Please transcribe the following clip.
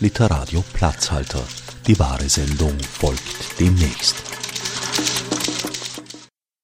Literadio Platzhalter. Die wahre Sendung folgt.